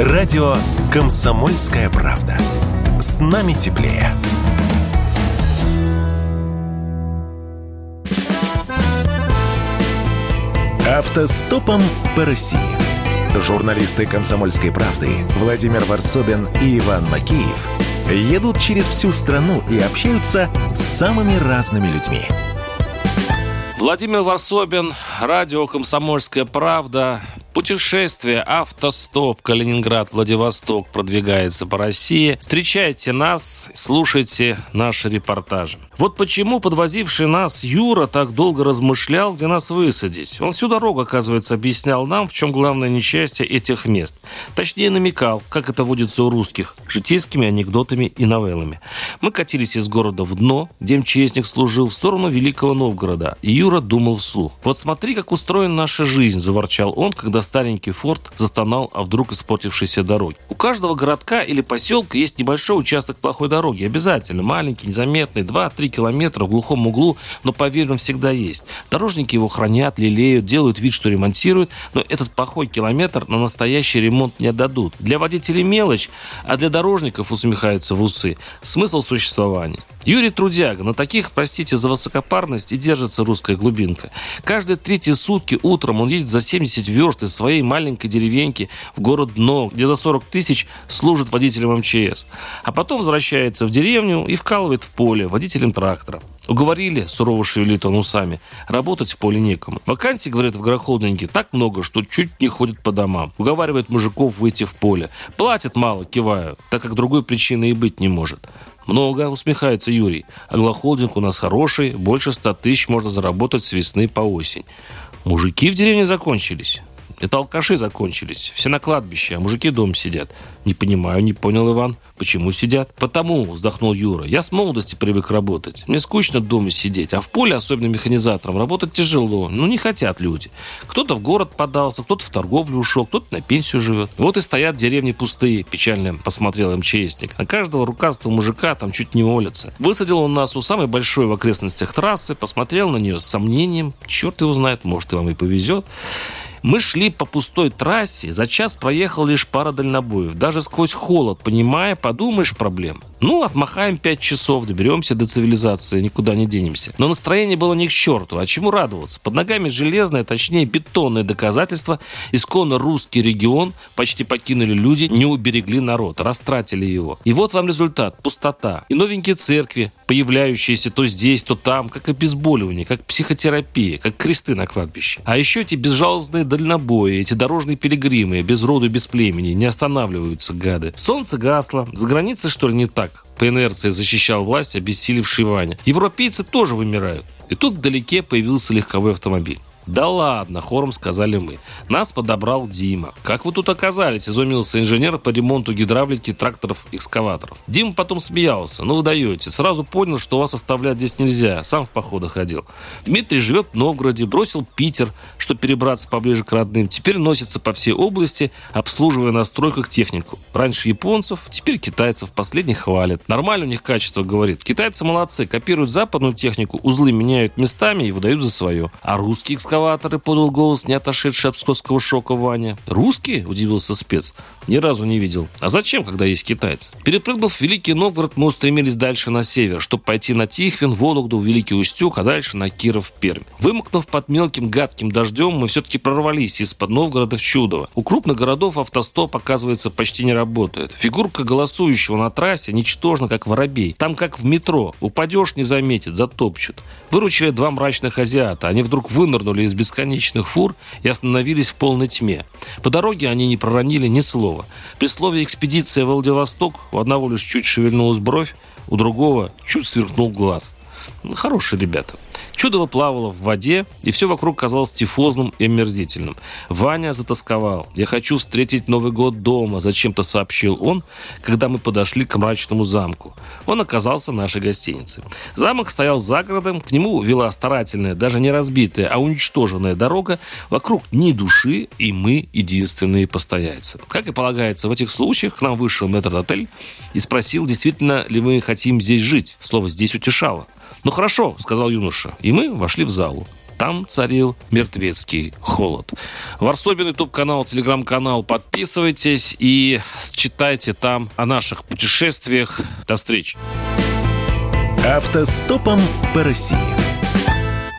Радио «Комсомольская правда». С нами теплее. Автостопом по России. Журналисты «Комсомольской правды» Владимир Варсобин и Иван Макеев едут через всю страну и общаются с самыми разными людьми. Владимир Варсобин, радио «Комсомольская правда». Путешествие «Автостоп» Калининград-Владивосток продвигается по России. Встречайте нас, слушайте наши репортажи. Вот почему подвозивший нас Юра так долго размышлял, где нас высадить. Он всю дорогу, оказывается, объяснял нам, в чем главное несчастье этих мест. Точнее, намекал, как это водится у русских, житейскими анекдотами и новеллами. Мы катились из города в дно, где МЧСник служил, в сторону Великого Новгорода. И Юра думал вслух. «Вот смотри, как устроена наша жизнь», – заворчал он, когда старенький форт застонал о вдруг испортившейся дороге. У каждого городка или поселка есть небольшой участок плохой дороги. Обязательно. Маленький, незаметный, 2-3 километра в глухом углу, но, поверь, он всегда есть. Дорожники его хранят, лелеют, делают вид, что ремонтируют, но этот плохой километр на настоящий ремонт не отдадут. Для водителей мелочь, а для дорожников, усмехается в усы, смысл существования. Юрий Трудяга. На таких, простите за высокопарность, и держится русская глубинка. Каждые третьи сутки утром он едет за 70 верст из своей маленькой деревеньки в город Дно, где за 40 тысяч служит водителем МЧС. А потом возвращается в деревню и вкалывает в поле водителем трактора. Уговорили, сурово шевелит он усами, работать в поле некому. Вакансий, говорят, в агрохолдинге так много, что чуть не ходят по домам. Уговаривает мужиков выйти в поле. Платят мало, киваю, так как другой причины и быть не может. Много, усмехается Юрий. Аглохолдинг у нас хороший, больше ста тысяч можно заработать с весны по осень. Мужики в деревне закончились. Это алкаши закончились. Все на кладбище, а мужики дома сидят. Не понимаю, не понял Иван. Почему сидят? Потому, вздохнул Юра. Я с молодости привык работать. Мне скучно дома сидеть. А в поле, особенно механизатором, работать тяжело. Ну, не хотят люди. Кто-то в город подался, кто-то в торговлю ушел, кто-то на пенсию живет. Вот и стоят деревни пустые, печально посмотрел МЧСник. На каждого рукастого мужика там чуть не молятся. Высадил он нас у самой большой в окрестностях трассы, посмотрел на нее с сомнением. Черт его знает, может, и вам и повезет. Мы шли по пустой трассе, за час проехал лишь пара дальнобоев. Даже сквозь холод, понимая, подумаешь, проблем. Ну, отмахаем пять часов, доберемся до цивилизации, никуда не денемся. Но настроение было не к черту. А чему радоваться? Под ногами железное, точнее бетонное доказательство. Исконно русский регион почти покинули люди, не уберегли народ, растратили его. И вот вам результат. Пустота. И новенькие церкви, появляющиеся то здесь, то там, как обезболивание, как психотерапия, как кресты на кладбище. А еще эти безжалостные дальнобои, эти дорожные пилигримы, без роду, без племени, не останавливаются, гады. Солнце гасло. За границей, что ли, не так? По инерции защищал власть, обессилевший Ваня. Европейцы тоже вымирают. И тут вдалеке появился легковой автомобиль. «Да ладно», — хором сказали мы. Нас подобрал Дима. «Как вы тут оказались?» — изумился инженер по ремонту гидравлики тракторов-экскаваторов. Дима потом смеялся. «Ну вы даете. Сразу понял, что вас оставлять здесь нельзя. Сам в походы ходил. Дмитрий живет в Новгороде, бросил Питер, чтобы перебраться поближе к родным. Теперь носится по всей области, обслуживая на стройках технику. Раньше японцев, теперь китайцев. Последних хвалят. Нормально у них качество, говорит. Китайцы молодцы. Копируют западную технику, узлы меняют местами и выдают за свое. А русские экскаваторы, подал голос, не отошедший от псковского шока Ваня. «Русские?» – удивился спец. «Ни разу не видел. А зачем, когда есть китайцы?» Перепрыгнув в Великий Новгород, мы устремились дальше на север, чтобы пойти на Тихвин, Вологду, Великий Устюг, а дальше на Киров, Пермь. Вымокнув под мелким гадким дождем, мы все-таки прорвались из-под Новгорода в Чудово. У крупных городов автостоп, оказывается, почти не работает. Фигурка голосующего на трассе ничтожна, как воробей. Там как в метро. Упадешь, не заметит, затопчут. Выручили два мрачных азиата. Они вдруг вынырнули из бесконечных фур и остановились в полной тьме. По дороге они не проронили ни слова. При слове «экспедиция в Владивосток» у одного лишь чуть шевельнулась бровь, у другого чуть сверкнул глаз. Хорошие ребята. Чудово плавало в воде, и все вокруг казалось тифозным и омерзительным. Ваня затасковал. «Я хочу встретить Новый год дома», – зачем-то сообщил он, когда мы подошли к мрачному замку. Он оказался нашей гостиницей. Замок стоял за городом, к нему вела старательная, даже не разбитая, а уничтоженная дорога. Вокруг ни души, и мы единственные постояльцы. Как и полагается в этих случаях, к нам вышел мэтр-отель и спросил, действительно ли мы хотим здесь жить. Слово «здесь» утешало. «Ну хорошо», — сказал юноша, и мы вошли в залу. Там царил мертвецкий холод. Варсобин, YouTube-канал, телеграм-канал. Подписывайтесь и читайте там о наших путешествиях. До встречи. Автостопом по России.